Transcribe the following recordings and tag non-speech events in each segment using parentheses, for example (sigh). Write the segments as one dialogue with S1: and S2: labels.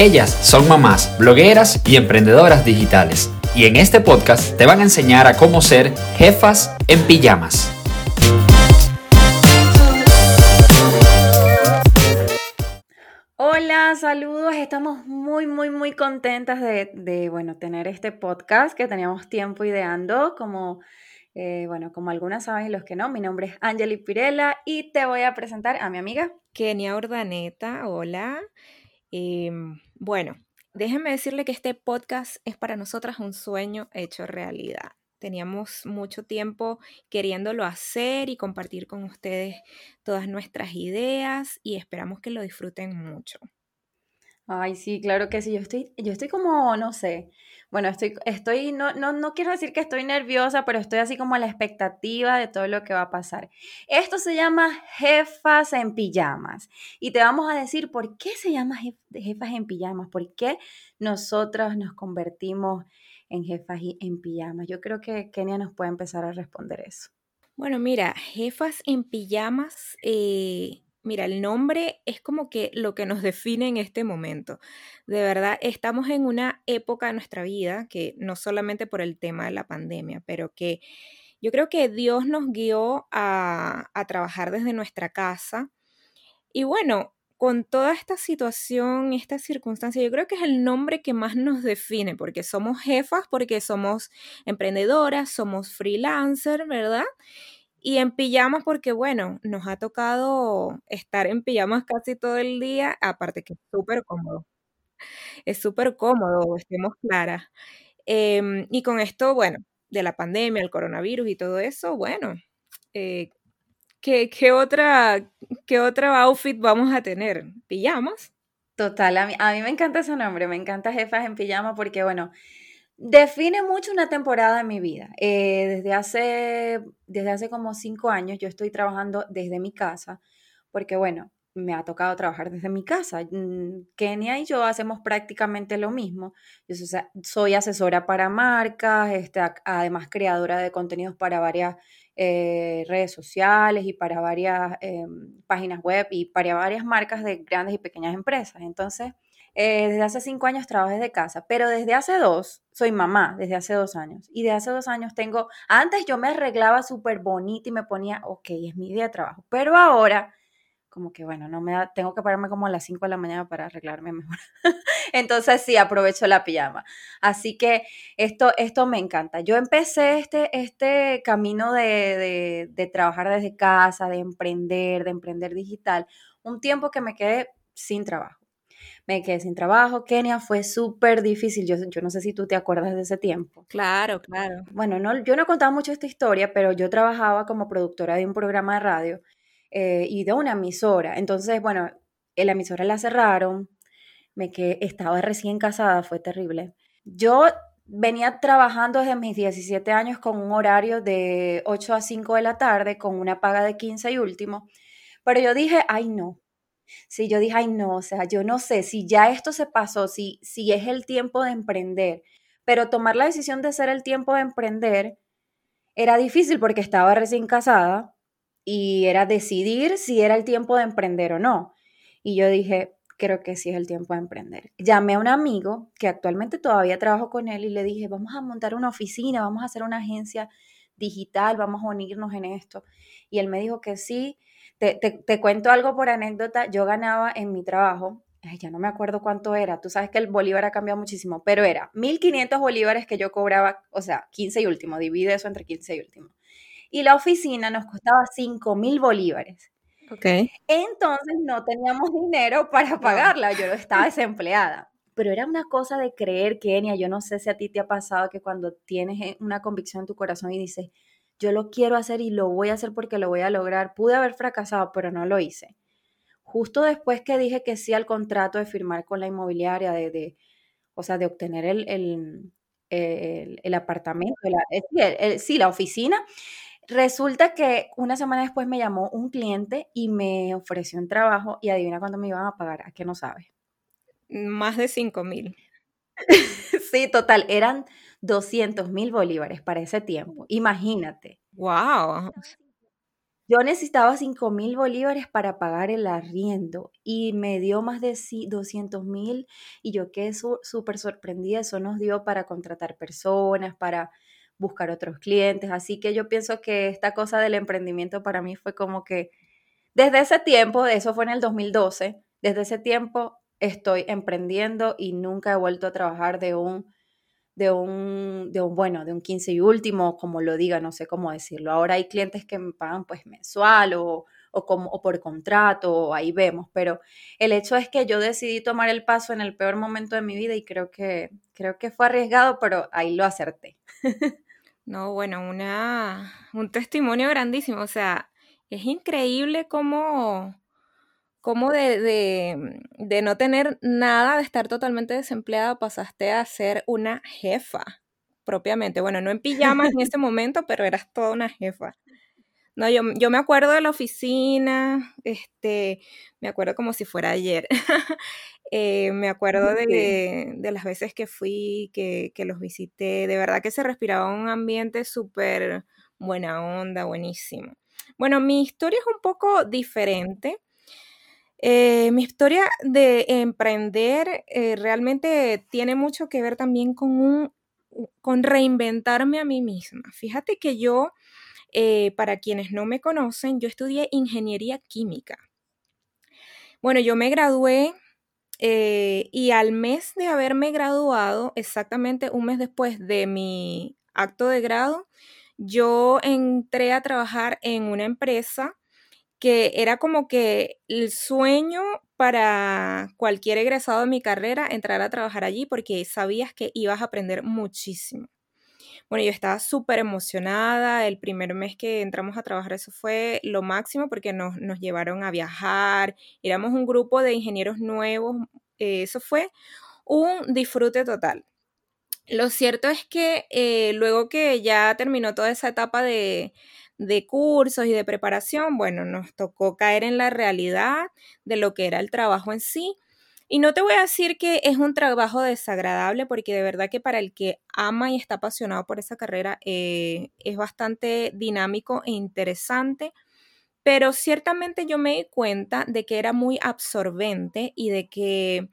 S1: Ellas son mamás, blogueras y emprendedoras digitales. Y en este podcast te van a enseñar a cómo ser jefas en pijamas.
S2: Hola, saludos. Estamos muy, muy, muy contentas de, bueno, tener este podcast que teníamos tiempo ideando. Como, eh, bueno, como algunas saben y los que no, mi nombre es Angeli Pirela y te voy a presentar a mi amiga
S3: Kenia Ordaneta. Hola. Em, bueno, déjenme decirle que este podcast es para nosotras un sueño hecho realidad. Teníamos mucho tiempo queriéndolo hacer y compartir con ustedes todas nuestras ideas y esperamos que lo disfruten mucho.
S2: Ay, sí, claro que sí. Yo estoy, yo estoy como, no sé, bueno, estoy, estoy, no, no, no quiero decir que estoy nerviosa, pero estoy así como a la expectativa de todo lo que va a pasar. Esto se llama Jefas en Pijamas. Y te vamos a decir por qué se llama Jefas en Pijamas, por qué nosotros nos convertimos en jefas en pijamas. Yo creo que Kenia nos puede empezar a responder eso.
S3: Bueno, mira, Jefas en Pijamas. Eh Mira, el nombre es como que lo que nos define en este momento. De verdad, estamos en una época de nuestra vida que no solamente por el tema de la pandemia, pero que yo creo que Dios nos guió a, trabajar desde nuestra casa. Y bueno, con toda esta situación, esta circunstancia, yo creo que es el nombre que más nos define, porque somos jefas, porque somos emprendedoras, somos freelancers, ¿verdad? Y en pijamas porque, bueno, nos ha tocado estar en pijamas casi todo el día, aparte que es súper cómodo. Es súper cómodo, estemos claras. Em, y con esto, bueno, de la pandemia, el coronavirus y todo eso, bueno, eh, ¿qué, otra, ¿qué otro outfit vamos a tener? ¿Pijamas?
S2: Total, a mí, a mí me encanta ese nombre, me encanta Jefas en Pijama porque, bueno, Define mucho una temporada de mi vida. Eh, desde, hace, desde hace como cinco años yo estoy trabajando desde mi casa, porque bueno, me ha tocado trabajar desde mi casa. Mm, Kenia y yo hacemos prácticamente lo mismo. Yo soy asesora para marcas, este, además creadora de contenidos para varias eh, redes sociales y para varias em, páginas web y para varias marcas de grandes y pequeñas empresas. Entonces, eh, desde hace cinco años trabajo desde casa, pero desde hace dos soy mamá, desde hace dos años. Y desde hace dos años tengo, antes yo me arreglaba súper bonita y me ponía, ok, es mi día de trabajo, pero ahora como que bueno, no me da, tengo que pararme como a las 5 de la mañana para arreglarme mejor. (laughs) Entonces sí, aprovecho la pijama. Así que esto, esto me encanta. Yo empecé este, este camino de, de trabajar desde casa, de emprender, de emprender digital, un tiempo que me quedé sin trabajo me quedé sin trabajo. Kenia fue súper difícil. Yo, yo no sé si tú te acuerdas de ese tiempo.
S3: Claro, claro.
S2: Bueno, no, yo no contaba mucho esta historia, pero yo trabajaba como productora de un programa de radio eh, y de una emisora. Entonces, bueno, la emisora la cerraron. Me quedé, estaba recién casada, fue terrible. Yo venía trabajando desde mis 17 años con un horario de 8 a 5 de la tarde, con una paga de 15 y último. Pero yo dije, ay no, si yo dije, ay no, o sea, yo no sé si ya esto se pasó, si, si es el tiempo de emprender, pero tomar la decisión de ser el tiempo de emprender era difícil porque estaba recién casada y era decidir si era el tiempo de emprender o no. Y yo dije, creo que sí es el tiempo de emprender. Llamé a un amigo que actualmente todavía trabajo con él y le dije, vamos a montar una oficina, vamos a hacer una agencia digital, vamos a unirnos en esto. Y él me dijo que sí, te, cuento algo por anécdota, yo ganaba en mi trabajo, ya no me acuerdo cuánto era, tú sabes que el bolívar ha cambiado muchísimo, pero era 1.500 bolívares que yo cobraba, o sea, 15 y último, divide eso entre 15 y último. Y la oficina nos costaba 5.000 bolívares.
S3: Ok.
S2: Entonces no teníamos dinero para pagarla, yo estaba desempleada. Pero era una cosa de creer, Kenia, yo no sé si a ti te ha pasado que cuando tienes eh, una convicción en tu corazón y dices, yo lo quiero hacer y lo voy a hacer porque lo voy a lograr. Pude haber fracasado, pero no lo hice. Justo después que dije que sí al contrato de firmar con la inmobiliaria, de, o sea, de obtener el, el, apartamento, sí, la oficina, resulta que una semana después me llamó un cliente y me ofreció un trabajo y adivina cuánto me iban a pagar, ¿a qué no sabes?
S3: Más de 5 mil. (laughs)
S2: sí, total, eran 200 mil bolívares para ese tiempo. Imagínate.
S3: ¡Wow!
S2: yo necesitaba 5 mil bolívares para pagar el arriendo y me dio más de 200 mil y yo quedé súper sorprendida. Eso nos dio para contratar personas, para buscar otros clientes. Así que yo pienso que esta cosa del emprendimiento para mí fue como que desde ese tiempo, eso fue en el 2012, desde ese tiempo estoy emprendiendo y nunca he vuelto a trabajar de un de un, de un, bueno, de un 15 y último, como lo diga, no sé cómo decirlo. Ahora hay clientes que me pagan pues mensual o, o, como, o por contrato, ahí vemos, pero el hecho es que yo decidí tomar el paso en el peor momento de mi vida y creo que, creo que fue arriesgado, pero ahí lo acerté. (laughs)
S3: No, bueno, una, un testimonio grandísimo, o sea, es increíble cómo cómo de, de, no tener nada, de estar totalmente desempleada, pasaste a ser una jefa propiamente. Bueno, no en pijamas en ese (laughs) momento, pero eras toda una jefa. No, yo, yo, me acuerdo de la oficina, este, me acuerdo como si fuera ayer. (laughs) Eh, me acuerdo de, de, las veces que fui, que, que, los visité. De verdad que se respiraba un ambiente súper buena onda, buenísimo. Bueno, mi historia es un poco diferente. Eh, mi historia de emprender eh, realmente tiene mucho que ver también con, un, con reinventarme a mí misma. Fíjate que yo, eh, para quienes no me conocen, yo estudié ingeniería química. Bueno, yo me gradué y al mes de haberme graduado, exactamente un mes después de mi acto de grado, yo entré a trabajar en una empresa que era como que el sueño para cualquier egresado de mi carrera entrar a trabajar allí porque sabías que ibas a aprender muchísimo. Bueno, yo estaba súper emocionada. El primer mes que entramos a trabajar, eso fue lo máximo porque nos, llevaron a viajar. Éramos un grupo de ingenieros nuevos. Eh, eso fue un disfrute total. Lo cierto es que eh, luego que ya terminó toda esa etapa de, de cursos y de preparación, bueno, nos tocó caer en la realidad de lo que era el trabajo en sí. Y no te voy a decir que es un trabajo desagradable, porque de verdad que para el que ama y está apasionado por esa carrera eh, es bastante dinámico e interesante, pero ciertamente yo me di cuenta de que era muy absorbente y de que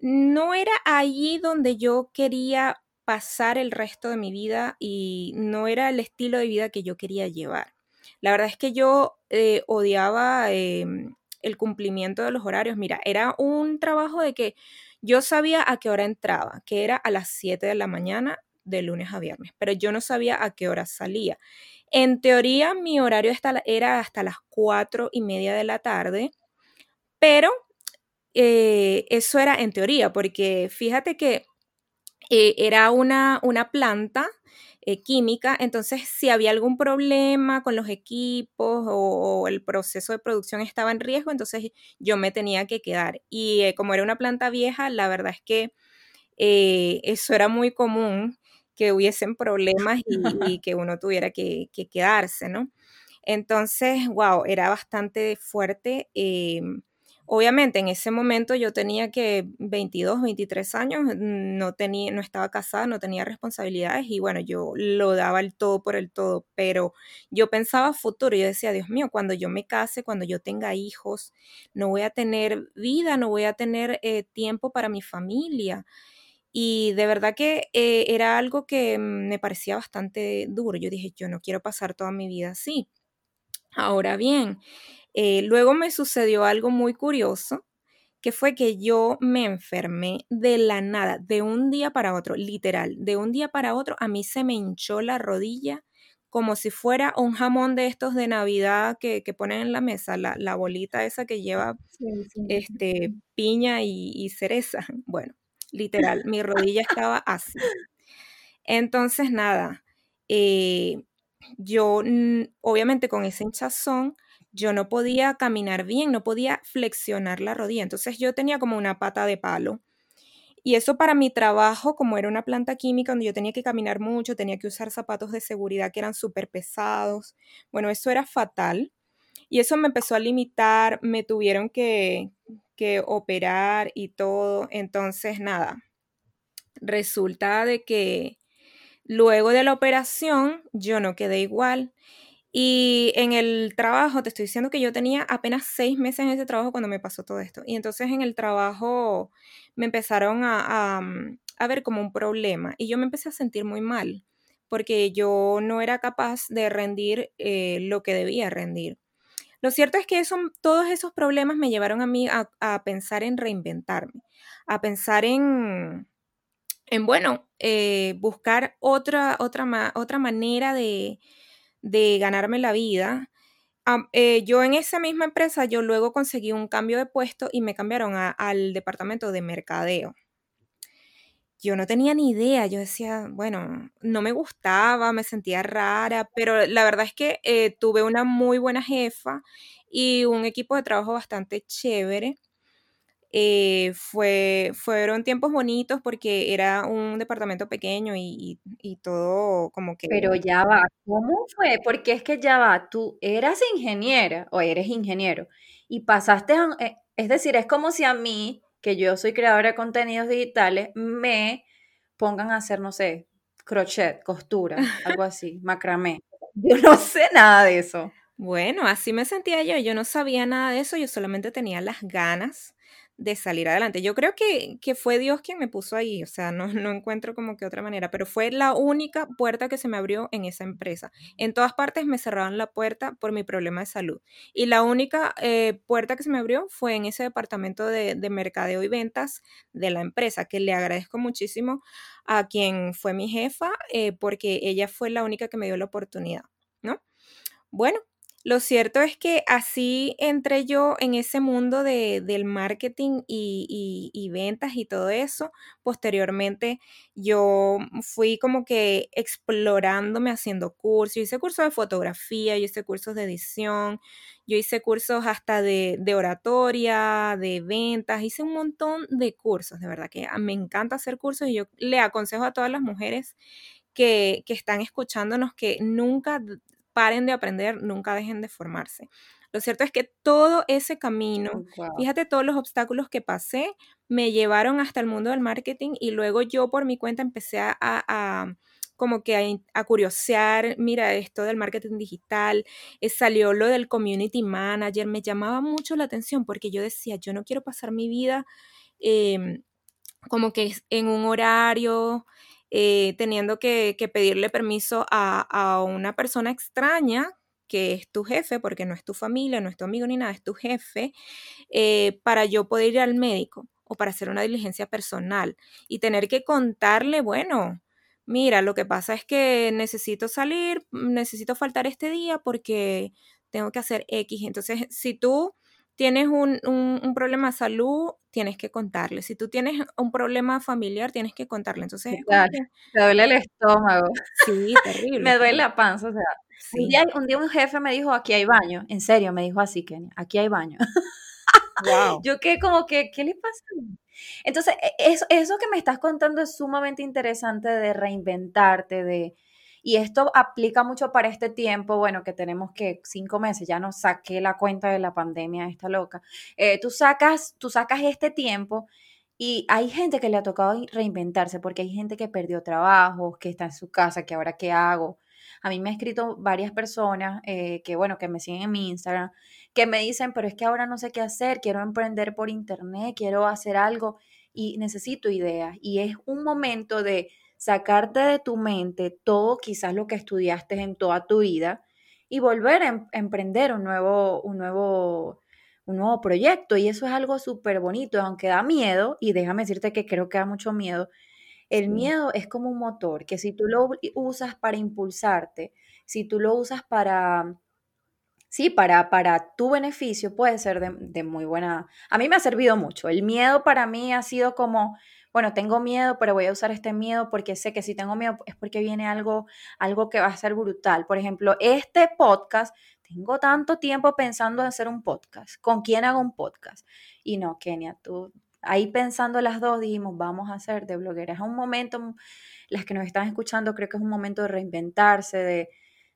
S3: no era allí donde yo quería pasar el resto de mi vida y no era el estilo de vida que yo quería llevar. La verdad es que yo eh, odiaba em, el cumplimiento de los horarios. Mira, era un trabajo de que yo sabía a qué hora entraba, que era a las 7 de la mañana de lunes a viernes, pero yo no sabía a qué hora salía. En teoría, mi horario era hasta las 4 y media de la tarde, pero eh, eso era en teoría, porque fíjate que eh, era una, una planta eh, química, entonces si había algún problema con los equipos o, el proceso de producción estaba en riesgo, entonces yo me tenía que quedar. Y eh, como era una planta vieja, la verdad es que eso era muy común, que hubiesen problemas y, (laughs) que uno tuviera que, que, quedarse, ¿no? Entonces, wow, era bastante fuerte. Obviamente en ese momento yo tenía que 22, 23 años, no, tenía, no estaba casada, no tenía responsabilidades y bueno, yo lo daba el todo por el todo, pero yo pensaba futuro, yo decía, Dios mío, cuando yo me case, cuando yo tenga hijos, no voy a tener vida, no voy a tener eh, tiempo para mi familia. Y de verdad que eh, era algo que me parecía bastante duro. Yo dije, yo no quiero pasar toda mi vida así. Ahora bien, eh, luego me sucedió algo muy curioso, que fue que yo me enfermé de la nada, de un día para otro, literal, de un día para otro, a mí se me hinchó la rodilla como si fuera un jamón de estos de Navidad que, ponen en la mesa, la, bolita esa que lleva Este, piña y, cereza. (laughs) Bueno, literal, mi rodilla estaba así. Entonces, nada, eh, yo obviamente con ese hinchazón yo no podía caminar bien, no podía flexionar la rodilla. Entonces yo tenía como una pata de palo. Y eso para mi trabajo, como era una planta química donde yo tenía que caminar mucho, tenía que usar zapatos de seguridad que eran súper pesados. Bueno, eso era fatal. Y eso me empezó a limitar, me tuvieron que, que operar y todo. Entonces, nada, resulta de que luego de la operación yo no quedé igual Y en el trabajo, te estoy diciendo que yo tenía apenas seis meses en ese trabajo cuando me pasó todo esto. Y entonces en el trabajo me empezaron a, a, ver como un problema y yo me empecé a sentir muy mal porque yo no era capaz de rendir eh, lo que debía rendir. Lo cierto es que eso, todos esos problemas me llevaron a mí a, pensar en reinventarme, a pensar en, en bueno, eh, buscar otra, otra, otra manera de, de ganarme la vida. Eh, yo en esa misma empresa, yo luego conseguí un cambio de puesto y me cambiaron al departamento de mercadeo. Yo no tenía ni idea, yo decía, bueno, no me gustaba, me sentía rara, pero la verdad es que eh, tuve una muy buena jefa y un equipo de trabajo bastante chévere. Eh, fue, fueron tiempos bonitos porque era un departamento pequeño y, todo como que...
S2: Pero ya va, ¿cómo fue? Porque es que ya va, tú eras ingeniera o eres ingeniero y pasaste, a, eh, es decir, es como si a mí, que yo soy creadora de contenidos digitales, me pongan a hacer, no sé, crochet, costura, algo (laughs) así, macramé. Yo no sé nada de eso.
S3: Bueno, así me sentía yo, yo no sabía nada de eso, yo solamente tenía las ganas de salir adelante. Yo creo que, que, fue Dios quien me puso ahí, o sea, no, no encuentro como que otra manera, pero fue la única puerta que se me abrió en esa empresa. En todas partes me cerraban la puerta por mi problema de salud. Y la única eh, puerta que se me abrió fue en ese departamento de, de mercadeo y ventas de la empresa, que le agradezco muchísimo a quien fue mi jefa, eh, porque ella fue la única que me dio la oportunidad, ¿no? Bueno, lo cierto es que así entré yo en ese mundo de, del marketing y, ventas y todo eso. Posteriormente yo fui como que explorándome haciendo cursos. Yo hice cursos de fotografía, yo hice cursos de edición, yo hice cursos hasta de, de oratoria, de ventas, hice un montón de cursos, de verdad que me encanta hacer cursos y yo le aconsejo a todas las mujeres que, que, están escuchándonos que nunca paren de aprender, nunca dejen de formarse. Lo cierto es que todo ese camino, fíjate todos los obstáculos que pasé, me llevaron hasta el mundo del marketing y luego yo por mi cuenta empecé a, como que a, curiosear, mira, esto del marketing digital, eh, salió lo del community manager, me llamaba mucho la atención porque yo decía, yo no quiero pasar mi vida em, como que en un horario, eh, teniendo que, pedirle permiso a, una persona extraña que es tu jefe, porque no es tu familia, no es tu amigo ni nada, es tu jefe, eh, para yo poder ir al médico o para hacer una diligencia personal y tener que contarle, bueno, mira, lo que pasa es que necesito salir, necesito faltar este día porque tengo que hacer X. Entonces, si tú tienes un, problema de salud, tienes que contarle. Si tú tienes un problema familiar, tienes que contarle. Entonces,
S2: te duele el estómago.
S3: Sí, terrible.
S2: me duele la panza. O sea, un, día, un, jefe me dijo, aquí hay baño. En serio, me dijo así, Kenia, aquí hay baño. Wow. (laughs) Yo que como que, ¿qué le pasa? Entonces, e, eso, eso que me estás contando es sumamente interesante de reinventarte, de, y esto aplica mucho para este tiempo, bueno, que tenemos que cinco meses, ya no saqué la cuenta de la pandemia esta loca. Eh, tú, sacas, tú sacas este tiempo y hay gente que le ha tocado reinventarse porque hay gente que perdió trabajo, que está en su casa, que ahora qué hago. A mí me han escrito varias personas eh, que, bueno, que me siguen en mi Instagram, que me dicen, pero es que ahora no sé qué hacer, quiero emprender por internet, quiero hacer algo y necesito ideas. Y es un momento de sacarte de tu mente todo quizás lo que estudiaste en toda tu vida y volver a em, emprender un nuevo, un nuevo, un nuevo proyecto. Y eso es algo súper bonito, aunque da miedo, y déjame decirte que creo que da mucho miedo. El miedo es como un motor, que si tú lo usas para impulsarte, si tú lo usas para, sí, para, para tu beneficio, puede ser de, de muy buena... A mí me ha servido mucho. El miedo para mí ha sido como bueno, tengo miedo, pero voy a usar este miedo porque sé que si tengo miedo es porque viene algo, algo que va a ser brutal. Por ejemplo, este podcast, tengo tanto tiempo pensando en hacer un podcast. ¿Con quién hago un podcast? Y no, Kenia, tú ahí pensando las dos dijimos, vamos a hacer de blogueras. Es un momento, las que nos están escuchando, creo que es un momento de reinventarse, de,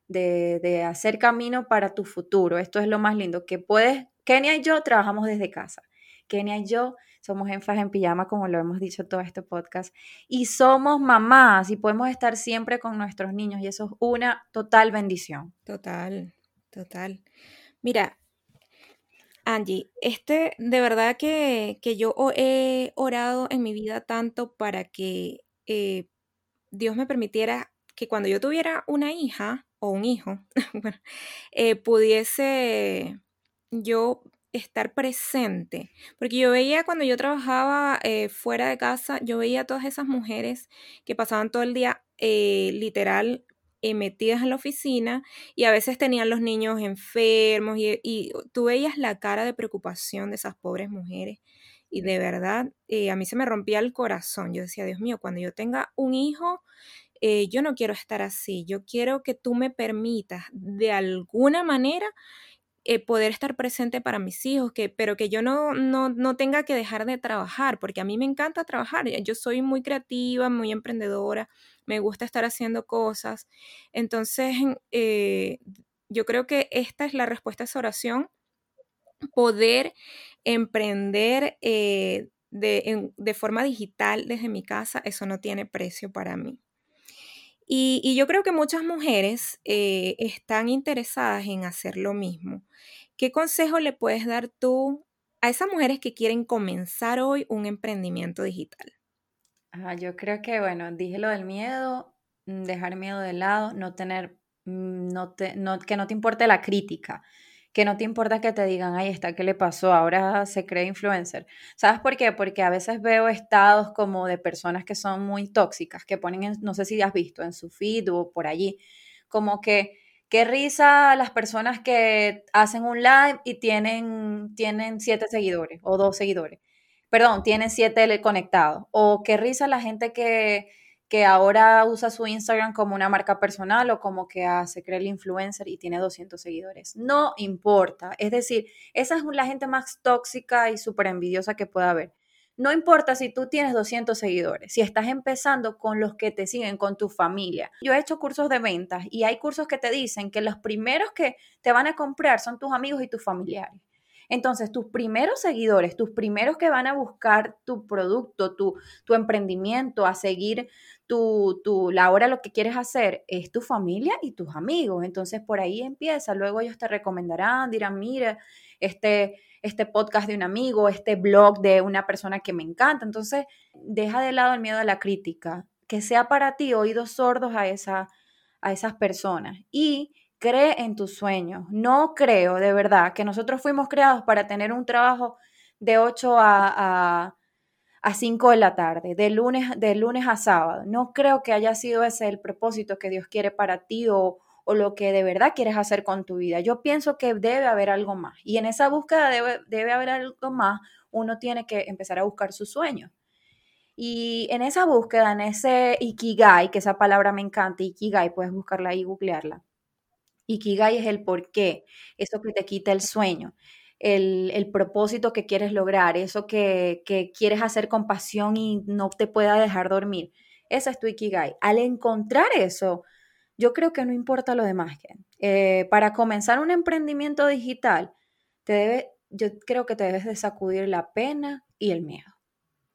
S2: de, de, hacer camino para tu futuro. Esto es lo más lindo, que puedes, Kenia y yo trabajamos desde casa. Kenia y yo somos Enfas en Pijama, como lo hemos dicho todo este podcast, y somos mamás y podemos estar siempre con nuestros niños y eso es una total bendición.
S3: Total, total. Mira, Angie, este, de verdad que, yo he orado en mi vida tanto para que eh, Dios me permitiera que cuando yo tuviera una hija o un hijo, (laughs) eh, pudiese yo estar presente, porque yo veía cuando yo trabajaba eh, fuera de casa, yo veía a todas esas mujeres que pasaban todo el día eh, literal metidas en la oficina y a veces tenían los niños enfermos y, tú veías la cara de preocupación de esas pobres mujeres y de verdad a mí se me rompía el corazón. Yo decía, Dios mío, cuando yo tenga un hijo, yo no quiero estar así, yo quiero que tú me permitas de alguna manera eh, poder estar presente para mis hijos, que, pero que yo no, no, tenga que dejar de trabajar, porque a mí me encanta trabajar. Yo soy muy creativa, muy emprendedora, me gusta estar haciendo cosas. Entonces, eh, yo creo que esta es la respuesta a esa oración, poder emprender eh, de, de forma digital desde mi casa, eso no tiene precio para mí. Y, yo creo que muchas mujeres eh, están interesadas en hacer lo mismo. ¿Qué consejo le puedes dar tú a esas mujeres que quieren comenzar hoy un emprendimiento digital?
S2: Ah, yo creo que, bueno, dije lo del miedo, mm, dejar miedo de lado, no tener, mm, no te, no, que no te importe la crítica que no te importa que te digan, ahí está, ¿qué le pasó? Ahora se cree influencer. ¿Sabes por qué? Porque a veces veo estados como de personas que son muy tóxicas, que ponen, no sé si has visto, en su feed o por allí, como que qué risa las personas que hacen un live y tienen, tienen siete seguidores o dos seguidores. Perdón, tienen siete conectados. O qué risa la gente que que ahora usa su Instagram como una marca personal o como que se cree el influencer y tiene 200 seguidores. No importa. Es decir, esa es la gente más tóxica y súper envidiosa que pueda haber. No importa si tú tienes 200 seguidores, si estás empezando con los que te siguen, con tu familia. Yo he hecho cursos de ventas y hay cursos que te dicen que los primeros que te van a comprar son tus amigos y tus familiares. Entonces, tus primeros seguidores, tus primeros que van a buscar tu producto, tu, tu emprendimiento, a seguir tu, tu, la hora lo que quieres hacer, es tu familia y tus amigos. Entonces, por ahí empieza. Luego ellos te recomendarán, dirán, mire, este, este podcast de un amigo, este blog de una persona que me encanta. Entonces, deja de lado el miedo a la crítica, que sea para ti oídos sordos a, esa, a esas personas. Y cree en tus sueños. No creo de verdad que nosotros fuimos creados para tener un trabajo de 8 a, a, 5 de la tarde, de lunes, de lunes a sábado. No creo que haya sido ese el propósito que Dios quiere para ti o, o lo que de verdad quieres hacer con tu vida. Yo pienso que debe haber algo más. Y en esa búsqueda debe, debe haber algo más. Uno tiene que empezar a buscar sus sueños. Y en esa búsqueda, en ese Ikigai, que esa palabra me encanta, Ikigai, puedes buscarla y googlearla Ikigai es el por qué, eso que te quita el sueño, el, propósito que quieres lograr, eso que, quieres hacer con pasión y no te pueda dejar dormir. Esa es tu Ikigai. Al encontrar eso, yo creo que no importa lo demás. Eh, para comenzar un emprendimiento digital, te debe, yo creo que te debes de sacudir la pena y el miedo.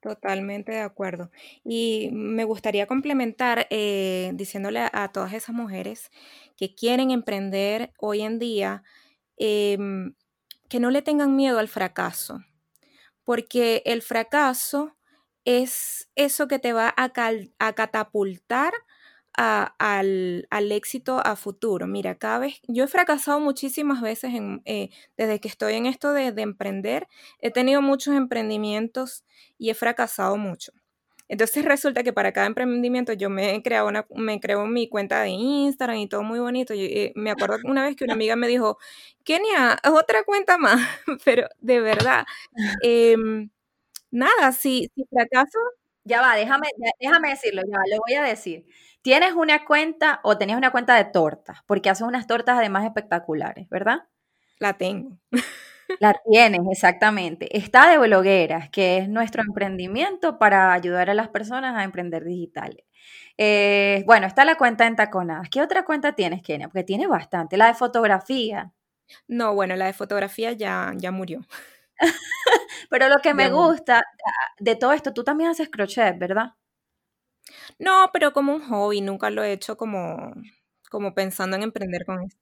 S3: Totalmente de acuerdo. Y me gustaría complementar eh, diciéndole a, todas esas mujeres que quieren emprender hoy en día em, que no le tengan miedo al fracaso, porque el fracaso es eso que te va a, a catapultar al, éxito a futuro. Mira, cada vez, yo he fracasado muchísimas veces eh, desde que estoy en esto de, emprender, he tenido muchos emprendimientos y he fracasado mucho. Entonces resulta que para cada emprendimiento yo me he creado una, me creo mi cuenta de Instagram y todo muy bonito. Eh, me acuerdo una vez que una amiga me dijo, Kenia, otra cuenta más, (laughs) pero de verdad, (laughs) em, nada, si, si fracaso...
S2: Ya va, déjame, déjame decirlo, ya lo voy a decir. Tienes una cuenta o tenías una cuenta de tortas, porque haces unas tortas además espectaculares, ¿verdad?
S3: La tengo.
S2: La tienes, exactamente. Está de blogueras, que es nuestro emprendimiento para ayudar a las personas a emprender digitales. Eh, bueno, está la cuenta en Taconadas. ¿Qué otra cuenta tienes, Kenia? Porque tiene bastante. La de fotografía.
S3: No, bueno, la de fotografía ya, ya murió. (laughs)
S2: Pero lo que me gusta ah, de todo esto, tú también haces crochet, ¿verdad?
S3: No, pero como un hobby, nunca lo he hecho como, como pensando en emprender con eso.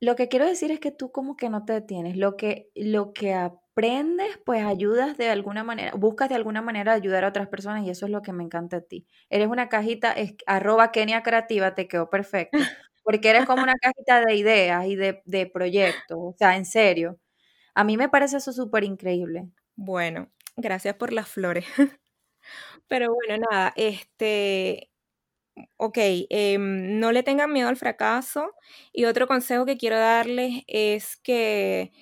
S2: Lo que quiero decir es que tú como que no te detienes, lo que, lo que aprendes, pues ayudas de alguna manera, buscas de alguna manera ayudar a otras personas y eso es lo que me encanta de ti. Eres una cajita, es, arroba Kenia Creativa, te quedó perfecto, (laughs) porque eres como una cajita de ideas y de, de proyectos, o sea, en serio. A mí me parece eso súper increíble.
S3: Bueno, gracias por las flores. (laughs) Pero bueno, nada, este, ok, em, no le tengan miedo al fracaso. Y otro consejo que quiero darles es que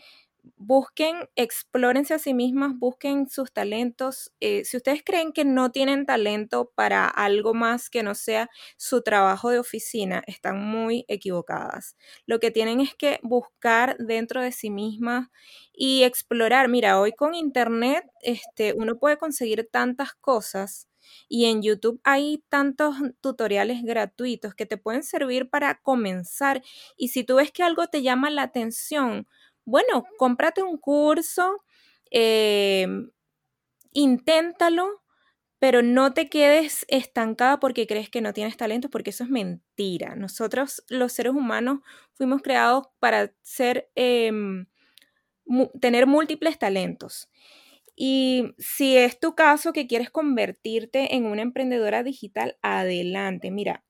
S3: busquen, explórense a sí mismas, busquen sus talentos. Eh, si ustedes creen que no tienen talento para algo más que no sea su trabajo de oficina, están muy equivocadas. Lo que tienen es que buscar dentro de sí mismas y explorar. Mira, hoy con internet este, uno puede conseguir tantas cosas. Y en YouTube hay tantos tutoriales gratuitos que te pueden servir para comenzar. Y si tú ves que algo te llama la atención, bueno, cómprate un curso, em, inténtalo, pero no te quedes estancada porque crees que no tienes talento, porque eso es mentira. Nosotros, los seres humanos, fuimos creados para ser, em, tener múltiples talentos. Y si es tu caso que quieres convertirte en una emprendedora digital, adelante. Mira,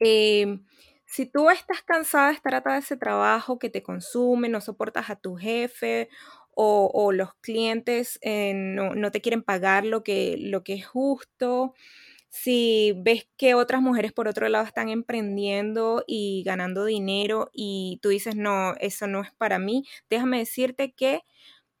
S3: em, si tú estás cansada de estar atada a ese trabajo que te consume, no soportas a tu jefe o, los clientes eh, no, te quieren pagar lo que, lo que es justo, si ves que otras mujeres por otro lado están emprendiendo y ganando dinero y tú dices, no, eso no es para mí, déjame decirte que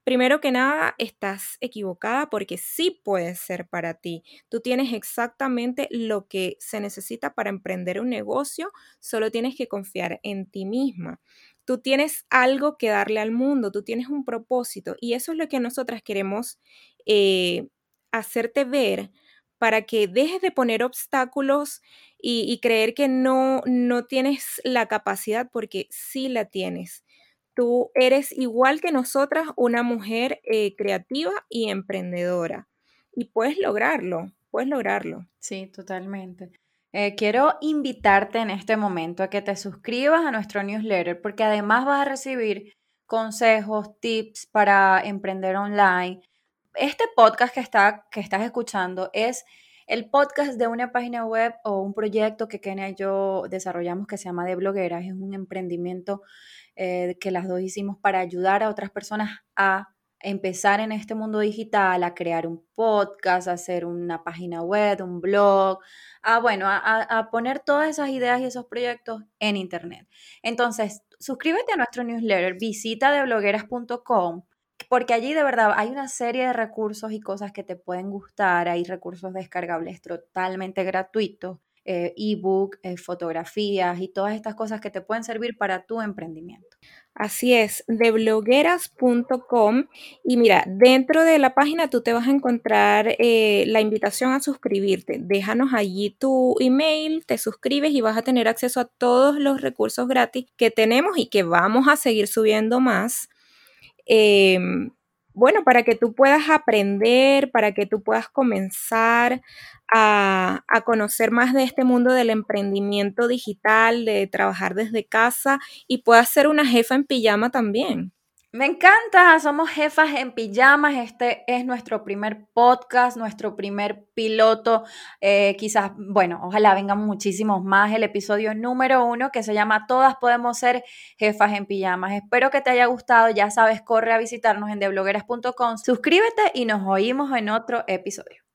S3: Primero que nada, estás equivocada porque sí puede ser para ti. Tú tienes exactamente lo que se necesita para emprender un negocio, solo tienes que confiar en ti misma. Tú tienes algo que darle al mundo, tú tienes un propósito y eso es lo que nosotras queremos eh, hacerte ver para que dejes de poner obstáculos y, y creer que no, no tienes la capacidad porque sí la tienes tú eres igual que nosotras una mujer eh, creativa y emprendedora. Y puedes lograrlo, puedes lograrlo.
S2: Sí, totalmente. Eh, quiero invitarte en este momento a que te suscribas a nuestro newsletter porque además vas a recibir consejos, tips para emprender online. Este podcast que, está, que estás escuchando es el podcast de una página web o un proyecto que Kenia y yo desarrollamos que se llama De Blogueras. Es un emprendimiento eh, que las dos hicimos para ayudar a otras personas a empezar en este mundo digital, a crear un podcast, a hacer una página web, un blog, a, bueno, a, poner todas esas ideas y esos proyectos en Internet. Entonces, suscríbete a nuestro newsletter, visita deblogueras.com, porque allí de verdad hay una serie de recursos y cosas que te pueden gustar, hay recursos descargables totalmente gratuitos ebook, eh, fotografías y todas estas cosas que te pueden servir para tu emprendimiento.
S3: Así es, de blogueras.com y mira, dentro de la página tú te vas a encontrar eh, la invitación a suscribirte. Déjanos allí tu email, te suscribes y vas a tener acceso a todos los recursos gratis que tenemos y que vamos a seguir subiendo más. Em, bueno, para que tú puedas aprender, para que tú puedas comenzar a, conocer más de este mundo del emprendimiento digital, de trabajar desde casa y puedas ser una jefa en pijama también.
S2: Me encanta, somos jefas en pijamas, este es nuestro primer podcast, nuestro primer piloto, eh, quizás, bueno, ojalá vengan muchísimos más, el episodio número uno que se llama Todas podemos ser jefas en pijamas. Espero que te haya gustado, ya sabes, corre a visitarnos en deblogueras.com, suscríbete y nos oímos en otro episodio.